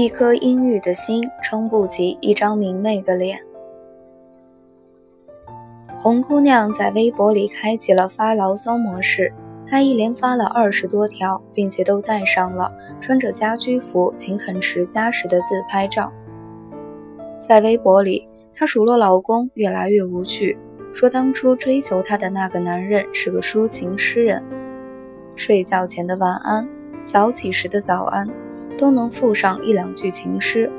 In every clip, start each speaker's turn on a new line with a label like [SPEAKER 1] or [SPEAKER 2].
[SPEAKER 1] 一颗阴郁的心撑不起一张明媚的脸。红姑娘在微博里开启了发牢骚模式，她一连发了二十多条，并且都带上了穿着家居服勤恳持家时的自拍照。在微博里，她数落老公越来越无趣，说当初追求她的那个男人是个抒情诗人，睡觉前的晚安，早起时的早安，都能附上一两句情诗。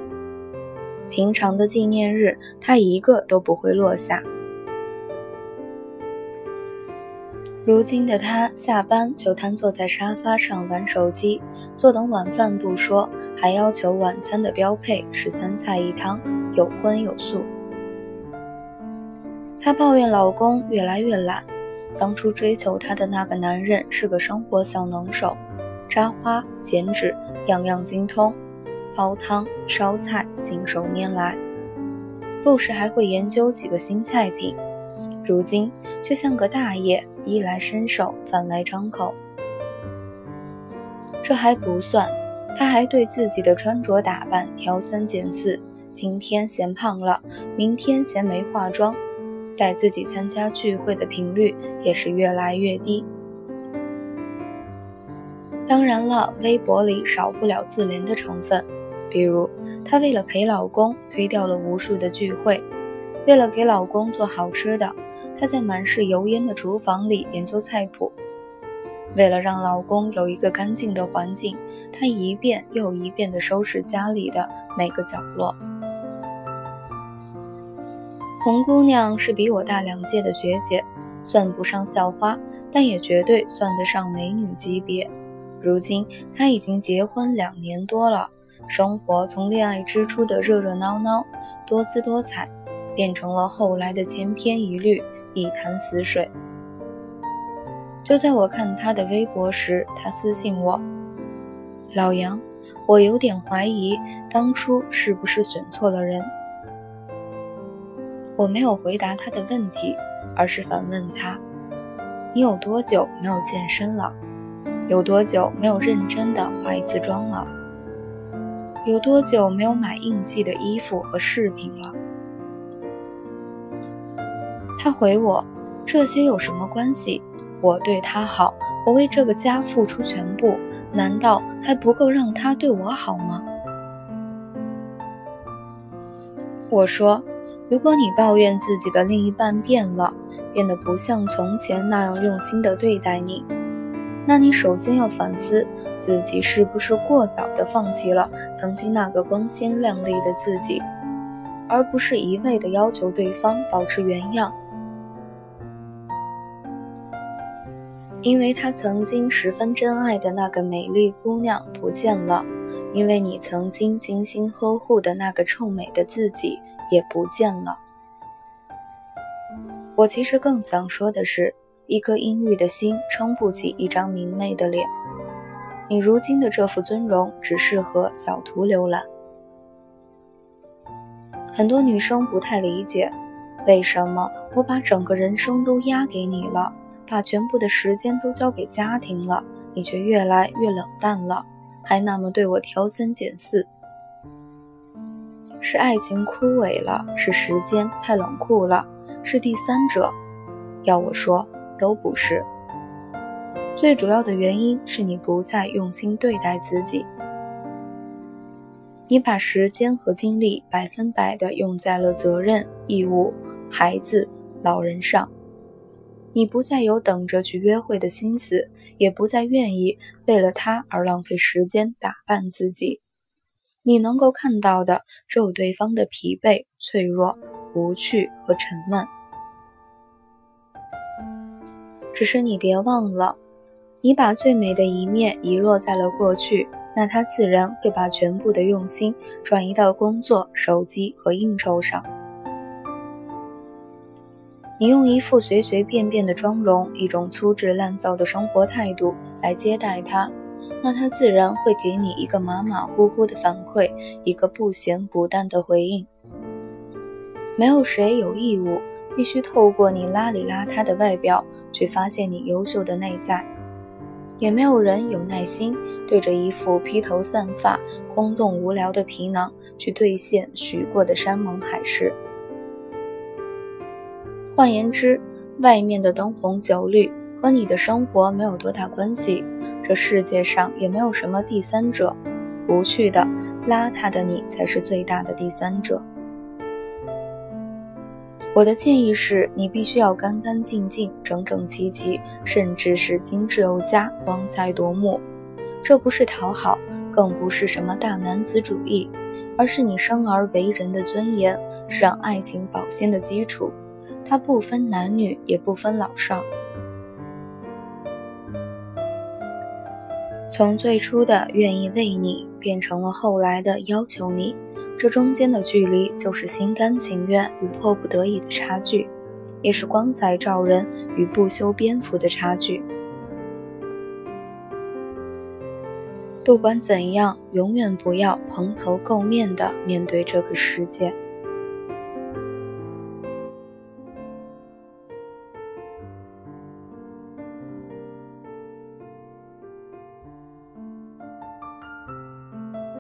[SPEAKER 1] 平常的纪念日，他一个都不会落下。如今的他下班就瘫坐在沙发上玩手机，坐等晚饭不说，还要求晚餐的标配是三菜一汤，有荤有素。她抱怨老公越来越懒，当初追求她的那个男人是个生活小能手，扎花、剪纸样样精通，煲汤、烧菜信手拈来，不时还会研究几个新菜品。如今却像个大爷，衣来伸手，饭来张口。这还不算，他还对自己的穿着打扮挑三拣四，今天嫌胖了，明天嫌没化妆，带自己参加聚会的频率也是越来越低。当然了，微博里少不了自怜的成分，比如她为了陪老公推掉了无数的聚会，为了给老公做好吃的。她在满是油烟的厨房里研究菜谱，为了让老公有一个干净的环境，她一遍又一遍地收拾家里的每个角落。红姑娘是比我大两届的学姐，算不上校花，但也绝对算得上美女级别。如今他已经结婚两年多了，生活从恋爱之初的热热闹闹、多姿多彩，变成了后来的千篇一律。一潭死水。就在我看他的微博时，他私信我：“老杨，我有点怀疑当初是不是选错了人。”我没有回答他的问题，而是反问他：“你有多久没有健身了？有多久没有认真的化一次妆了？有多久没有买应季的衣服和饰品了？”他回我：“这些有什么关系？我对他好，我为这个家付出全部，难道还不够让他对我好吗？”我说：“如果你抱怨自己的另一半变了，变得不像从前那样用心的对待你，那你首先要反思自己是不是过早的放弃了曾经那个光鲜亮丽的自己，而不是一味的要求对方保持原样。”因为他曾经十分珍爱的那个美丽姑娘不见了，因为你曾经精心呵护的那个臭美的自己也不见了。我其实更想说的是，一颗阴郁的心撑不起一张明媚的脸。你如今的这副尊容，只适合小图浏览。很多女生不太理解，为什么我把整个人生都压给你了。把全部的时间都交给家庭了，你却越来越冷淡了，还那么对我挑三拣四。是爱情枯萎了，是时间太冷酷了，是第三者？要我说，都不是。最主要的原因是你不再用心对待自己，你把时间和精力百分百的用在了责任、义务、孩子、老人上。你不再有等着去约会的心思，也不再愿意为了他而浪费时间打扮自己。你能够看到的只有对方的疲惫、脆弱、无趣和沉闷。只是你别忘了，你把最美的一面遗落在了过去，那他自然会把全部的用心转移到工作、手机和应酬上。你用一副随随便便的妆容，一种粗制滥造的生活态度来接待他，那他自然会给你一个马马虎虎的反馈，一个不咸不淡的回应。没有谁有义务必须透过你邋里邋遢的外表去发现你优秀的内在，也没有人有耐心对着一副披头散发、空洞无聊的皮囊去兑现许过的山盟海誓。换言之，外面的灯红酒绿和你的生活没有多大关系，这世界上也没有什么第三者。无趣的、邋遢的你才是最大的第三者。我的建议是你必须要干干净净、整整齐齐，甚至是精致有加、光彩夺目。这不是讨好，更不是什么大男子主义，而是你生而为人的尊严，是让爱情保鲜的基础。它不分男女，也不分老少。从最初的愿意为你，变成了后来的要求你，这中间的距离就是心甘情愿与迫不得已的差距，也是光彩照人与不修边幅的差距。不管怎样，永远不要蓬头垢面的面对这个世界。